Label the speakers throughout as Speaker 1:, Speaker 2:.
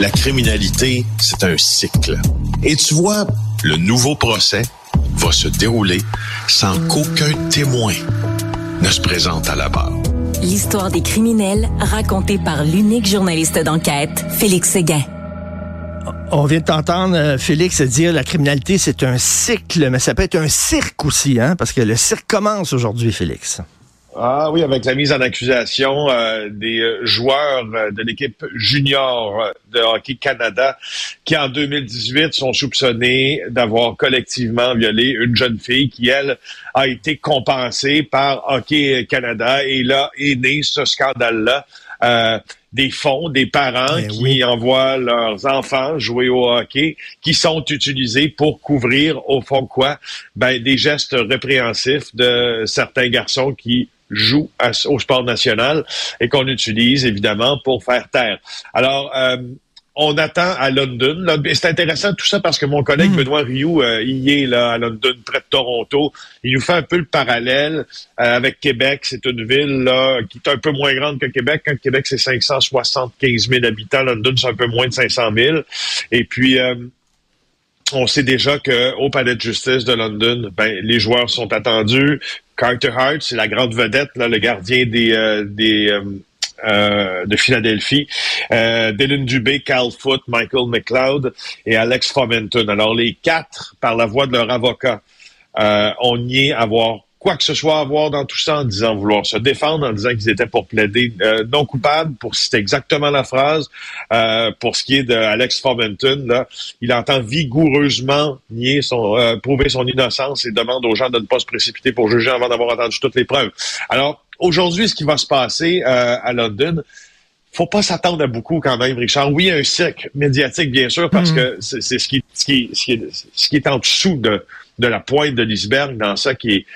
Speaker 1: La criminalité, c'est un cycle. Et tu vois, le nouveau procès va se dérouler sans qu'aucun témoin ne se présente à la barre.
Speaker 2: L'histoire des criminels racontée par l'unique journaliste d'enquête, Félix Séguin.
Speaker 3: On vient de t'entendre, euh, Félix, dire la criminalité, c'est un cycle, mais ça peut être un cirque aussi, hein, parce que le cirque commence aujourd'hui, Félix.
Speaker 4: Ah oui, avec la mise en accusation euh, des euh, joueurs euh, de l'équipe junior de Hockey Canada qui, en 2018, sont soupçonnés d'avoir collectivement violé une jeune fille qui, elle, a été compensée par Hockey Canada. Et là est né ce scandale-là. des fonds, des parents ben qui envoient leurs enfants jouer au hockey, qui sont utilisés pour couvrir, au fond quoi, ben, des gestes répréhensifs de certains garçons qui joue au sport national et qu'on utilise évidemment pour faire taire. Alors, euh, on attend à London. C'est intéressant tout ça parce que mon collègue hmm. Benoît Rioux, euh, il est là à London, près de Toronto. Il nous fait un peu le parallèle euh, avec Québec. C'est une ville là, qui est un peu moins grande que Québec. Quand Québec, c'est 575 000 habitants. London, c'est un peu moins de 500 000. Et puis, on sait déjà qu'au palais de justice de London, ben, les joueurs sont attendus. Carter Hart, c'est la grande vedette, là, le gardien des, euh, des euh, euh, de Philadelphie. Dylan Dubé, Cal Foote, Michael McLeod et Alex Fomenton. Alors les quatre, par la voix de leur avocat, ont nié avoir quoi que ce soit à voir dans tout ça en disant vouloir se défendre, en disant qu'ils étaient pour plaider euh, non coupable, pour citer exactement la phrase. Euh, pour ce qui est de Alex Fomenton, là, il entend vigoureusement nier son, euh, prouver son innocence et demande aux gens de ne pas se précipiter pour juger avant d'avoir entendu toutes les preuves. Alors, aujourd'hui, ce qui va se passer à London, faut pas s'attendre à beaucoup quand même, Richard. Oui, un cirque médiatique, bien sûr, parce mm. que c'est ce qui, ce, qui, ce, qui est, ce qui est en dessous de, de la pointe de l'iceberg dans ça qui est,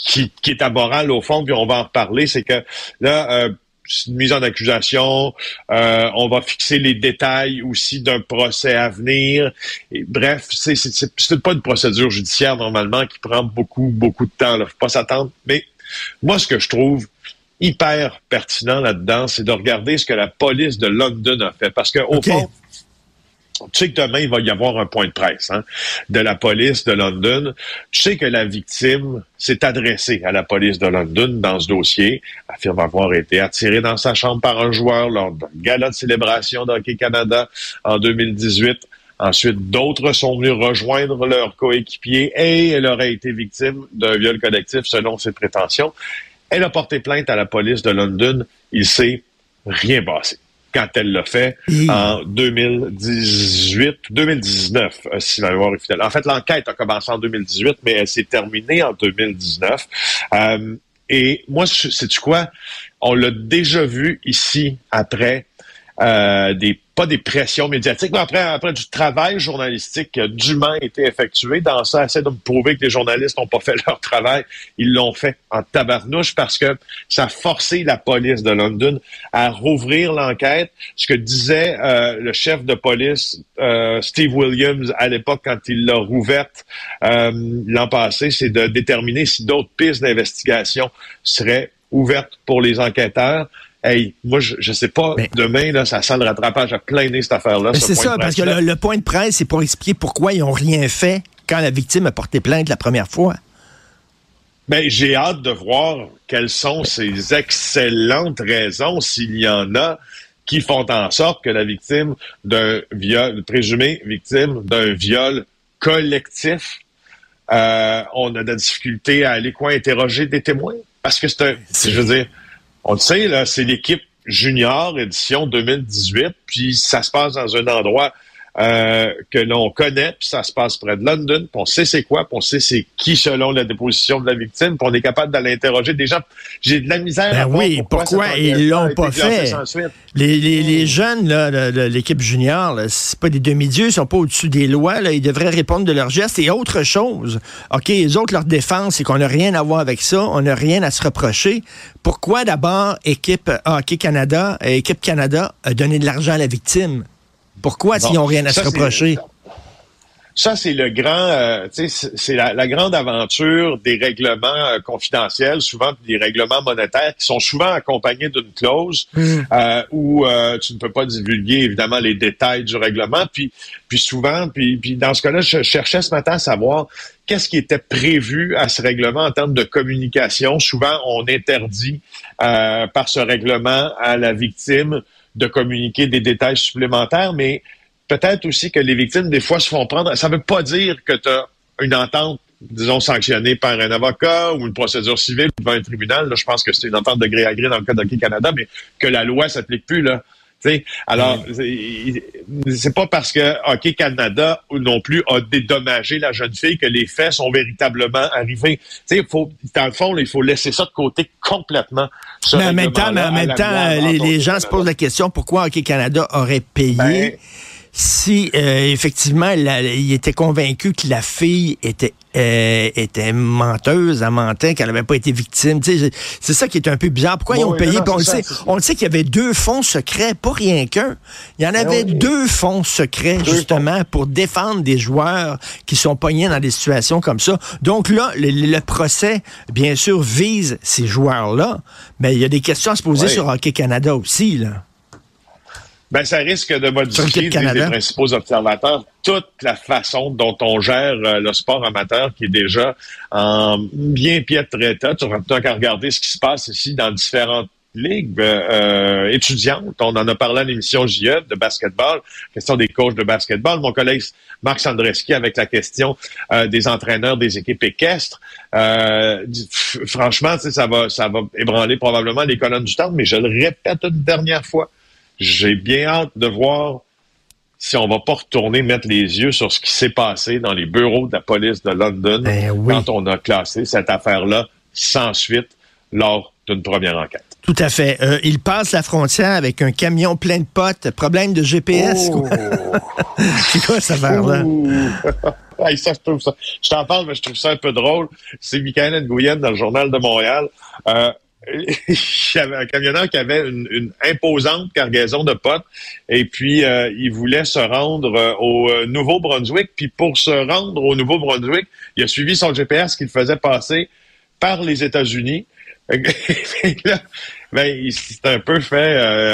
Speaker 4: qui, qui est amoral au fond, puis on va en reparler, c'est que là, euh, une mise en accusation, euh, on va fixer les détails aussi d'un procès à venir. Et, bref, c'est, c'est, pas une procédure judiciaire normalement qui prend beaucoup, beaucoup de temps. Il faut pas s'attendre. Mais moi, ce que je trouve hyper pertinent là-dedans, c'est de regarder ce que la police de London a fait. Parce que au fond, tu sais que demain, il va y avoir un point de presse hein, de la police de London. Tu sais que la victime s'est adressée à la police de London dans ce dossier, affirme avoir été attirée dans sa chambre par un joueur lors d'un gala de célébration d'Hockey Canada en 2018. Ensuite, d'autres sont venus rejoindre leurs coéquipiers et elle aurait été victime d'un viol collectif selon ses prétentions. Elle a porté plainte à la police de London. Il s'est rien passé quand elle l'a fait en 2018, 2019, euh, si ma mémoire est fidèle. En fait, l'enquête a commencé en 2018, mais elle s'est terminée en 2019. Euh, et moi, sais-tu quoi? On l'a déjà vu ici après euh, des pas des pressions médiatiques, mais après, après du travail journalistique qui a dûment été effectué. Dans ça, essaie de me prouver que les journalistes n'ont pas fait leur travail. Ils l'ont fait en tabarnouche parce que ça a forcé la police de London à rouvrir l'enquête. Ce que disait euh, le chef de police euh, Steve Williams à l'époque quand il l'a rouverte euh, l'an passé, c'est de déterminer si d'autres pistes d'investigation seraient ouvertes pour les enquêteurs hey, moi, je, je sais pas, demain, là, ça sent le rattrapage à plein nez, cette affaire-là.
Speaker 3: C'est ça, parce que le, point de presse, c'est pour expliquer pourquoi ils n'ont rien fait quand la victime a porté plainte la première fois.
Speaker 4: Ben, j'ai hâte de voir quelles sont ces excellentes raisons, s'il y en a, qui font en sorte que la victime d'un viol, présumée victime d'un viol collectif, euh, on a de la difficulté à aller quoi interroger des témoins? Parce que c'est un, je veux dire, on le sait, là, c'est l'équipe junior édition 2018, puis ça se passe dans un endroit euh, que l'on connaît, puis ça se passe près de London, puis on sait c'est quoi, puis on sait c'est qui selon la déposition de la victime, puis on est capable d'aller interroger des gens. J'ai de la misère
Speaker 3: ben à voir oui, pourquoi, ils l'ont pas fait? Les, les, les, jeunes, l'équipe junior, c'est pas des demi-dieux, ils sont pas au-dessus des lois, là, ils devraient répondre de leurs gestes et autre chose. OK, les autres, leur défense, c'est qu'on n'a rien à voir avec ça, on n'a rien à se reprocher. Pourquoi d'abord équipe Hockey Canada, équipe Canada a donné de l'argent à la victime? Pourquoi s'ils n'ont rien à se reprocher?
Speaker 4: Ça, c'est le grand, euh, c'est la, la, grande aventure des règlements euh, confidentiels, souvent des règlements monétaires qui sont souvent accompagnés d'une clause mm. euh, où tu ne peux pas divulguer évidemment les détails du règlement. Puis, puis souvent, puis, puis dans ce cas-là, je cherchais ce matin à savoir qu'est-ce qui était prévu à ce règlement en termes de communication. Souvent, on interdit par ce règlement à la victime de communiquer des détails supplémentaires, mais peut-être aussi que les victimes, des fois, se font prendre. Ça ne veut pas dire que tu as une entente, disons, sanctionnée par un avocat ou une procédure civile devant un tribunal. Je pense que c'est une entente de gré à gré dans le cas d'Hockey Canada, mais que la loi s'applique plus, là. Alors, c'est pas parce que Hockey Canada non plus a dédommagé la jeune fille que les faits sont véritablement arrivés. Il faut, dans le fond, il faut laisser ça de côté complètement.
Speaker 3: Mais en même temps, mais en même temps les, gens se posent la question pourquoi Hockey Canada aurait payé. Ben, si euh, effectivement il était convaincu que la fille était euh, était menteuse, elle mentait, qu'elle n'avait pas été victime. C'est ça qui est un peu bizarre. Pourquoi ils ont payé? on, le sait, on le sait qu'il y avait deux fonds secrets, pas rien qu'un. Il y en avait deux fonds secrets, justement, pour défendre des joueurs qui sont pognés dans des situations comme ça. Donc là, le, procès, bien sûr, vise ces joueurs-là, mais il y a des questions à se poser sur Hockey Canada aussi. Là.
Speaker 4: Ben, ça risque de modifier les, principaux observateurs toute la façon dont on gère euh, le sport amateur qui est déjà en bien piètre état. Tu n'as qu'à regarder ce qui se passe ici dans différentes ligues euh, euh, étudiantes. On en a parlé à l'émission JE de basketball, question des coachs de basketball. Mon collègue Marc Sandreski avec la question des entraîneurs des équipes équestres. franchement, ça va, ça va ébranler probablement les colonnes du temps, mais je le répète une dernière fois. J'ai bien hâte de voir si on va pas retourner mettre les yeux sur ce qui s'est passé dans les bureaux de la police de London
Speaker 3: ben
Speaker 4: quand on a classé cette affaire-là sans suite lors d'une première enquête.
Speaker 3: Tout à fait. Euh, il passe la frontière avec un camion plein de potes. Problème de GPS. Oh. C'est quoi cette affaire-là?
Speaker 4: je t'en parle, mais je trouve ça un peu drôle. C'est Michael Nguyen dans le Journal de Montréal. Euh, avait un camionneur qui avait une, imposante cargaison de potes et puis euh, il voulait se rendre euh, au euh, Nouveau-Brunswick. Puis pour se rendre au Nouveau-Brunswick, il a suivi son GPS qu'il faisait passer par les États-Unis. ben, il s'est un peu fait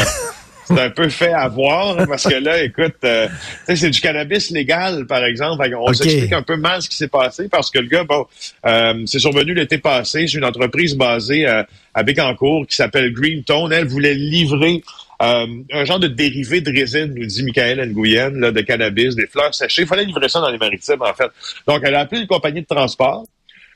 Speaker 4: c'est un peu fait avoir parce que là, écoute, euh, c'est du cannabis légal, par exemple. On s'explique un peu mal ce qui s'est passé parce que le gars, bon, euh, c'est survenu l'été passé. C'est une entreprise basée euh, à Bécancourt qui s'appelle Green Tone. Elle voulait livrer euh, un genre de dérivé de résine, nous dit Michael Nguyen, là, de cannabis, des fleurs séchées. Il fallait livrer ça dans les maritimes, en fait. Donc, elle a appelé une compagnie de transport.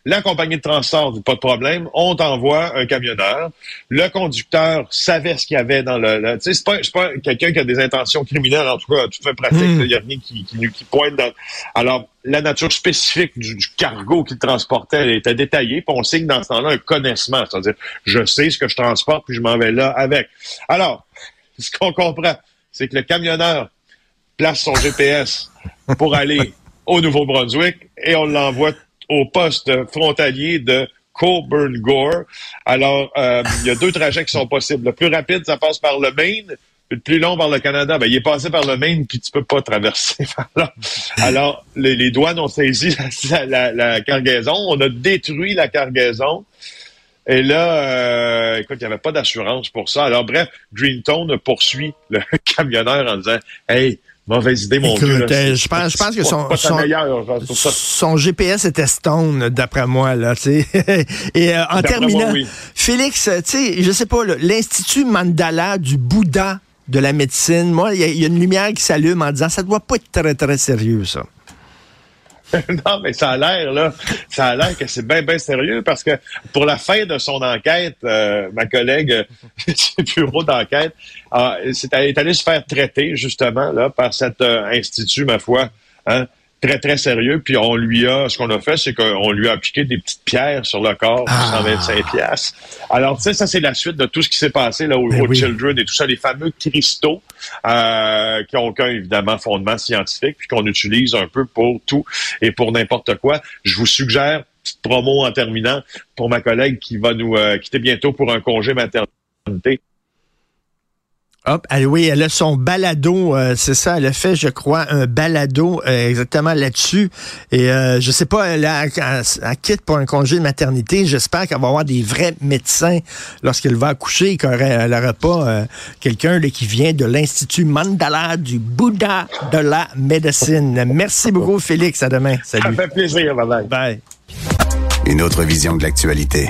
Speaker 4: La compagnie de transport dit pas de problème, on t'envoie un camionneur. Le conducteur savait ce qu'il y avait dans le. tu sais, c'est pas, pas quelqu'un qui a des intentions criminelles, en tout cas, tout fait pratique. Hmm. Il n'y a rien qui, qui, qui, pointe dans. Alors, la nature spécifique du, cargo qu'il transportait était détaillée, puis on signe dans ce temps-là un connaissement, c'est-à-dire je sais ce que je transporte, puis je m'en vais là avec. Alors, ce qu'on comprend, c'est que le camionneur place son GPS pour aller au Nouveau-Brunswick et on l'envoie au poste frontalier de Coburn Gore. Alors, euh, il y a deux trajets qui sont possibles. Le plus rapide, ça passe par le Maine. Le plus long par le Canada, ben, il est passé par le Maine, puis tu peux pas traverser Alors, les, douanes ont saisi la, cargaison. On a détruit la cargaison. Et là, euh, écoute, il n'y avait pas d'assurance pour ça. Alors, bref, Greenstone poursuit le camionneur en disant Hey, Mauvaise idée, mon Dieu.
Speaker 3: Euh, je pense, je pense que son, son, GPS était stone, d'après moi. Là, Et euh, en terminant, Félix, tu sais, je sais pas, l'Institut Mandala du Bouddha de la médecine, moi, il y, y, a une lumière qui s'allume en disant ça doit pas être très, très sérieux, ça.
Speaker 4: non, mais ça a l'air, là. Ça a l'air que c'est bien, bien sérieux parce que pour la fin de son enquête, euh, ma collègue euh, du bureau d'enquête est allée se faire traiter, justement, là, par cet euh, institut, ma foi. Hein, très, très sérieux. Puis on lui a, ce qu'on a fait, c'est qu'on lui a appliqué des petites pierres sur le corps pour 125 ah. pièces. Alors, tu sais, ça, c'est la suite de tout ce qui s'est passé là, au, ben Children et tout ça, les fameux cristaux euh, qui ont aucun, évidemment, fondement scientifique, puis qu'on utilise un peu pour tout et pour n'importe quoi. Je vous suggère, petite promo en terminant, pour ma collègue qui va nous euh, quitter bientôt pour un congé maternité.
Speaker 3: Hop, elle, oui, elle a son balado, euh, c'est ça, elle a fait, je crois, un balado euh, exactement là-dessus. Et euh, je sais pas, elle, a, elle, quitte pour un congé de maternité. J'espère qu'elle va avoir des vrais médecins lorsqu'elle va accoucher, qu'elle n'aura pas euh, quelqu'un qui vient de l'Institut Mandala du Bouddha de la médecine. Merci beaucoup, Félix. À demain.
Speaker 4: Salut. Ça fait plaisir. Bye.
Speaker 3: Bye.
Speaker 5: Une autre vision de l'actualité.